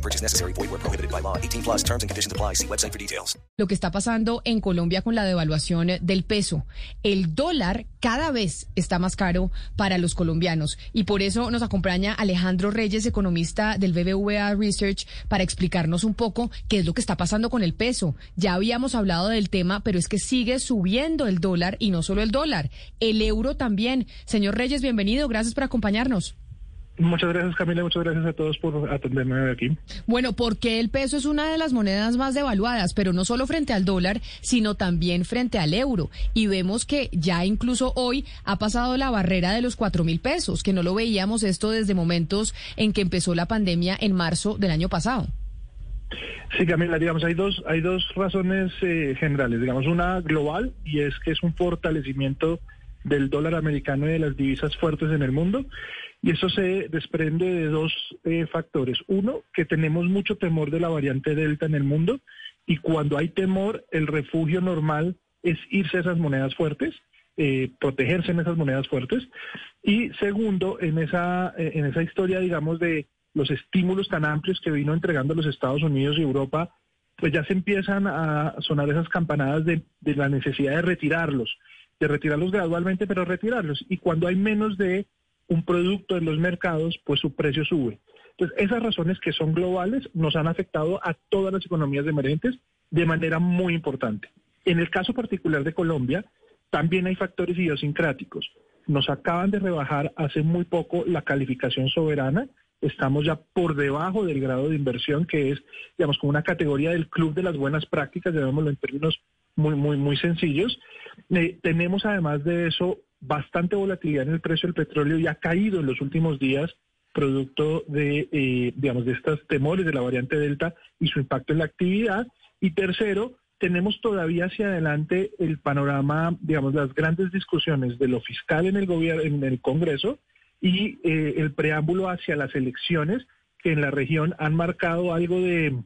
No purchase necessary. Void where prohibited by law. 18 plus terms and conditions apply. See website for details. Lo que está pasando en Colombia con la devaluación del peso. El dólar cada vez está más caro para los colombianos. Y por eso nos acompaña Alejandro Reyes, economista del BBVA Research, para explicarnos un poco qué es lo que está pasando con el peso. Ya habíamos hablado del tema, pero es que sigue subiendo el dólar y no solo el dólar, el euro también. Señor Reyes, bienvenido. Gracias por acompañarnos. Muchas gracias Camila, muchas gracias a todos por atenderme aquí. Bueno, porque el peso es una de las monedas más devaluadas, pero no solo frente al dólar, sino también frente al euro. Y vemos que ya incluso hoy ha pasado la barrera de los cuatro mil pesos, que no lo veíamos esto desde momentos en que empezó la pandemia en marzo del año pasado. Sí, Camila, digamos, hay dos, hay dos razones eh, generales. Digamos, una global, y es que es un fortalecimiento del dólar americano y de las divisas fuertes en el mundo. Y eso se desprende de dos eh, factores. Uno, que tenemos mucho temor de la variante Delta en el mundo y cuando hay temor, el refugio normal es irse a esas monedas fuertes, eh, protegerse en esas monedas fuertes. Y segundo, en esa, eh, en esa historia, digamos, de los estímulos tan amplios que vino entregando los Estados Unidos y Europa, pues ya se empiezan a sonar esas campanadas de, de la necesidad de retirarlos, de retirarlos gradualmente, pero retirarlos. Y cuando hay menos de un producto en los mercados, pues su precio sube. Entonces, esas razones que son globales nos han afectado a todas las economías emergentes de manera muy importante. En el caso particular de Colombia, también hay factores idiosincráticos. Nos acaban de rebajar hace muy poco la calificación soberana. Estamos ya por debajo del grado de inversión, que es, digamos, como una categoría del club de las buenas prácticas, llamémoslo en términos muy, muy, muy sencillos. Eh, tenemos además de eso bastante volatilidad en el precio del petróleo y ha caído en los últimos días producto de, eh, digamos, de estos temores de la variante Delta y su impacto en la actividad. Y tercero, tenemos todavía hacia adelante el panorama, digamos, las grandes discusiones de lo fiscal en el gobierno, en el Congreso y eh, el preámbulo hacia las elecciones que en la región han marcado algo de,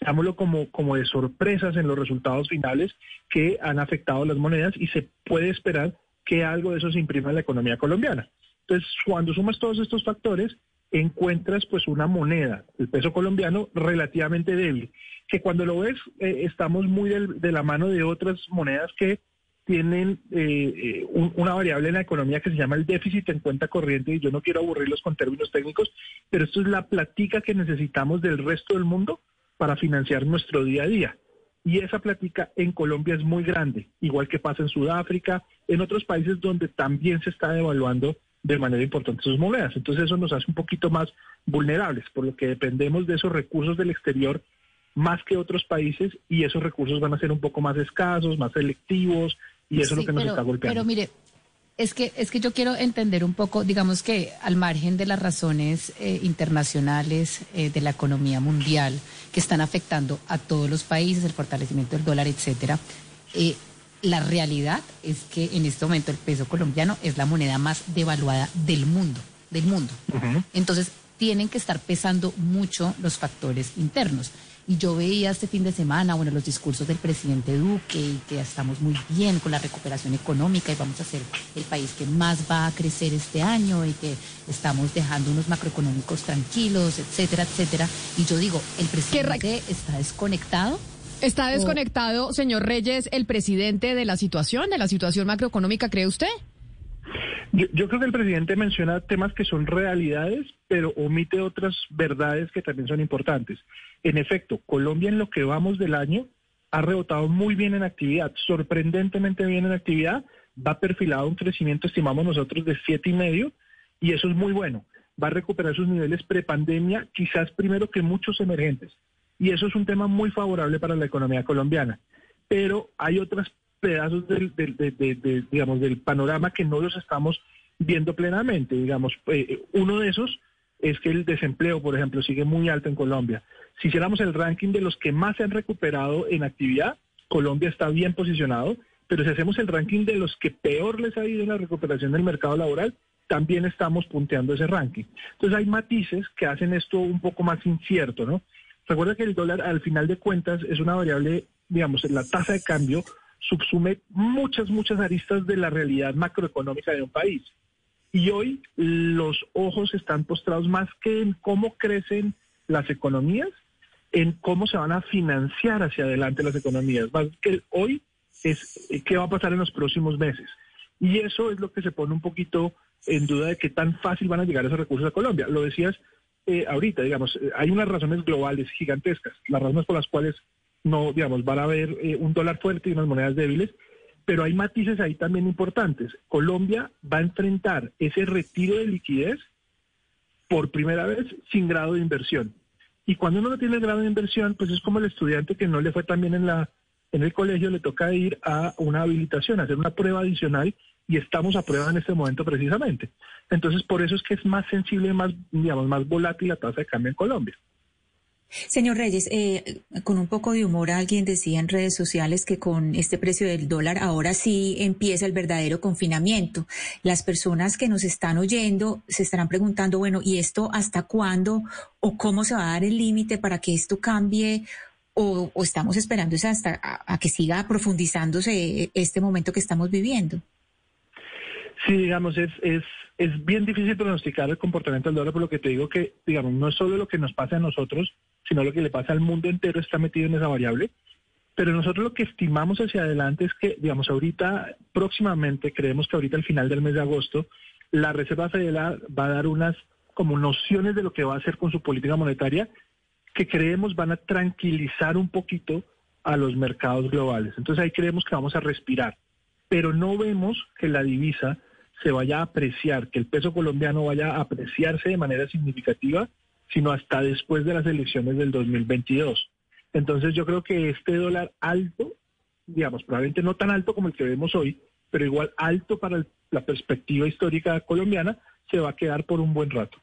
digámoslo como, como de sorpresas en los resultados finales que han afectado las monedas y se puede esperar que algo de eso se imprima en la economía colombiana. Entonces, cuando sumas todos estos factores, encuentras pues una moneda, el peso colombiano, relativamente débil, que cuando lo ves eh, estamos muy de la mano de otras monedas que tienen eh, eh, una variable en la economía que se llama el déficit en cuenta corriente, y yo no quiero aburrirlos con términos técnicos, pero esto es la platica que necesitamos del resto del mundo para financiar nuestro día a día. Y esa plática en Colombia es muy grande, igual que pasa en Sudáfrica, en otros países donde también se está devaluando de manera importante sus monedas. Entonces eso nos hace un poquito más vulnerables, por lo que dependemos de esos recursos del exterior más que otros países y esos recursos van a ser un poco más escasos, más selectivos y eso es lo que nos está golpeando. Pero mire, es que, es que yo quiero entender un poco, digamos que al margen de las razones eh, internacionales eh, de la economía mundial que están afectando a todos los países, el fortalecimiento del dólar, etcétera, eh, la realidad es que en este momento el peso colombiano es la moneda más devaluada del mundo, del mundo. Entonces, tienen que estar pesando mucho los factores internos. Y yo veía este fin de semana, bueno, los discursos del presidente Duque y que estamos muy bien con la recuperación económica y vamos a ser el país que más va a crecer este año y que estamos dejando unos macroeconómicos tranquilos, etcétera, etcétera. Y yo digo, ¿el presidente está desconectado? ¿Está desconectado, señor Reyes, el presidente de la situación, de la situación macroeconómica, cree usted? Yo, creo que el presidente menciona temas que son realidades, pero omite otras verdades que también son importantes. En efecto, Colombia en lo que vamos del año ha rebotado muy bien en actividad, sorprendentemente bien en actividad, va perfilado un crecimiento, estimamos nosotros, de siete y medio, y eso es muy bueno. Va a recuperar sus niveles prepandemia, quizás primero que muchos emergentes. Y eso es un tema muy favorable para la economía colombiana. Pero hay otras pedazos del, digamos, del panorama que no los estamos viendo plenamente. Digamos, eh, uno de esos es que el desempleo, por ejemplo, sigue muy alto en Colombia. Si hiciéramos el ranking de los que más se han recuperado en actividad, Colombia está bien posicionado, pero si hacemos el ranking de los que peor les ha ido en la recuperación del mercado laboral, también estamos punteando ese ranking. Entonces hay matices que hacen esto un poco más incierto, ¿no? Recuerda que el dólar al final de cuentas es una variable, digamos, la tasa de cambio subsume muchas, muchas aristas de la realidad macroeconómica de un país. Y hoy los ojos están postrados más que en cómo crecen las economías, en cómo se van a financiar hacia adelante las economías. Más que hoy es qué va a pasar en los próximos meses. Y eso es lo que se pone un poquito en duda de qué tan fácil van a llegar esos recursos a Colombia. Lo decías eh, ahorita, digamos, eh, hay unas razones globales gigantescas, las razones por las cuales no, digamos, van a haber eh, un dólar fuerte y unas monedas débiles, pero hay matices ahí también importantes. Colombia va a enfrentar ese retiro de liquidez por primera vez sin grado de inversión. Y cuando uno no tiene grado de inversión, pues es como el estudiante que no le fue tan bien en la en el colegio, le toca ir a una habilitación, hacer una prueba adicional y estamos a prueba en este momento precisamente. Entonces, por eso es que es más sensible, más, digamos, más volátil la tasa de cambio en Colombia. Señor Reyes, eh, con un poco de humor alguien decía en redes sociales que con este precio del dólar ahora sí empieza el verdadero confinamiento. Las personas que nos están oyendo se estarán preguntando, bueno, ¿y esto hasta cuándo o cómo se va a dar el límite para que esto cambie? O, estamos esperando hasta a que siga profundizándose este momento que estamos viviendo? Sí, digamos, es, es, es bien difícil pronosticar el comportamiento del dólar, por lo que te digo que, digamos, no es solo lo que nos pasa a nosotros, sino lo que le pasa al mundo entero está metido en esa variable. Pero nosotros lo que estimamos hacia adelante es que, digamos, ahorita, próximamente, creemos que ahorita al final del mes de agosto, la Reserva Federal va a dar unas como nociones de lo que va a hacer con su política monetaria que creemos van a tranquilizar un poquito a los mercados globales. Entonces ahí creemos que vamos a respirar. Pero no vemos que la divisa se vaya a apreciar, que el peso colombiano vaya a apreciarse de manera significativa, sino hasta después de las elecciones del 2022. Entonces yo creo que este dólar alto, digamos, probablemente no tan alto como el que vemos hoy, pero igual alto para la perspectiva histórica colombiana, se va a quedar por un buen rato.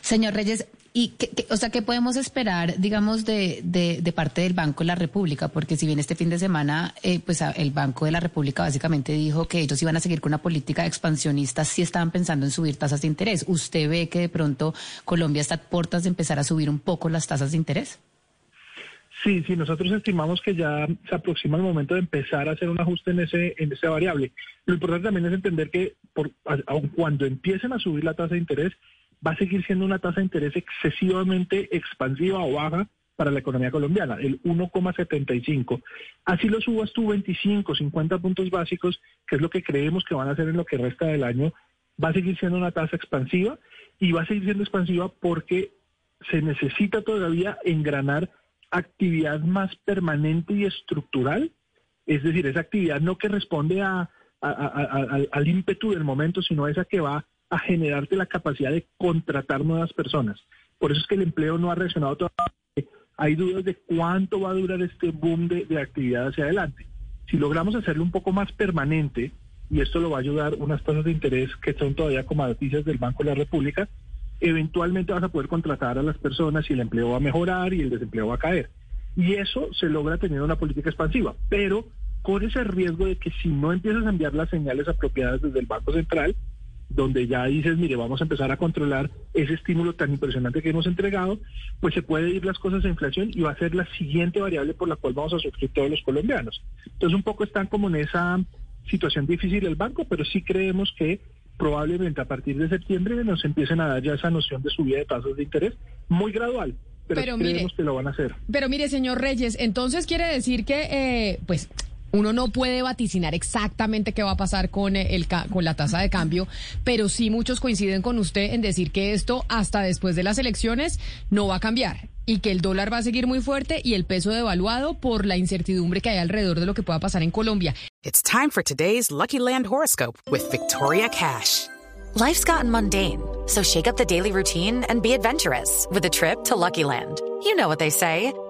Señor Reyes, ¿Y qué, o sea, qué podemos esperar, digamos, de, de, parte del Banco de la República? Porque si bien este fin de semana, eh, pues el Banco de la República básicamente dijo que ellos iban a seguir con una política expansionista, sí estaban pensando en subir tasas de interés. ¿Usted ve que de pronto Colombia está a puertas de empezar a subir un poco las tasas de interés? Sí, sí, nosotros estimamos que ya se aproxima el momento de empezar a hacer un ajuste en ese en esa variable. Lo importante también es entender que por, aun cuando empiecen a subir la tasa de interés, va a seguir siendo una tasa de interés excesivamente expansiva o baja para la economía colombiana, el 1,75. Así lo subas tú 25, 50 puntos básicos, que es lo que creemos que van a hacer en lo que resta del año, va a seguir siendo una tasa expansiva y va a seguir siendo expansiva porque se necesita todavía engranar actividad más permanente y estructural, es decir, esa actividad no que responde a, al ímpetu del momento, sino esa que va a generarte la capacidad de contratar nuevas personas. Por eso es que el empleo no ha reaccionado todavía. Hay dudas de cuánto va a durar este boom de, actividad hacia adelante. Si logramos hacerlo un poco más permanente, y esto lo va a ayudar unas tasas de interés que son todavía como noticias del Banco de la República, eventualmente vas a poder contratar a las personas y el empleo va a mejorar y el desempleo va a caer. Y eso se logra teniendo una política expansiva, pero con ese riesgo de que si no empiezas a enviar las señales apropiadas desde el Banco Central, donde ya dices, mire, vamos a empezar a controlar ese estímulo tan impresionante que hemos entregado, pues se puede ir las cosas a inflación y va a ser la siguiente variable por la cual vamos a sufrir todos los colombianos. Entonces un poco están como en esa situación difícil el banco, pero sí creemos que probablemente a partir de septiembre nos empiecen a dar ya esa noción de subida de tasas de interés muy gradual, pero, creemos que lo van a hacer. Pero mire, señor Reyes, entonces quiere decir que, eh, pues, uno no puede vaticinar exactamente qué va a pasar con, eh, el, con la tasa de cambio, pero sí muchos coinciden con usted en decir que esto hasta después de las elecciones no va a cambiar y que el dólar va a seguir muy fuerte y el peso devaluado por la incertidumbre que hay alrededor de lo que pueda pasar en Colombia. It's time for today's Lucky Land horoscope with Victoria Cash. Life's gotten mundane, so shake up the daily routine and be adventurous with a trip to Lucky Land. You know what they say.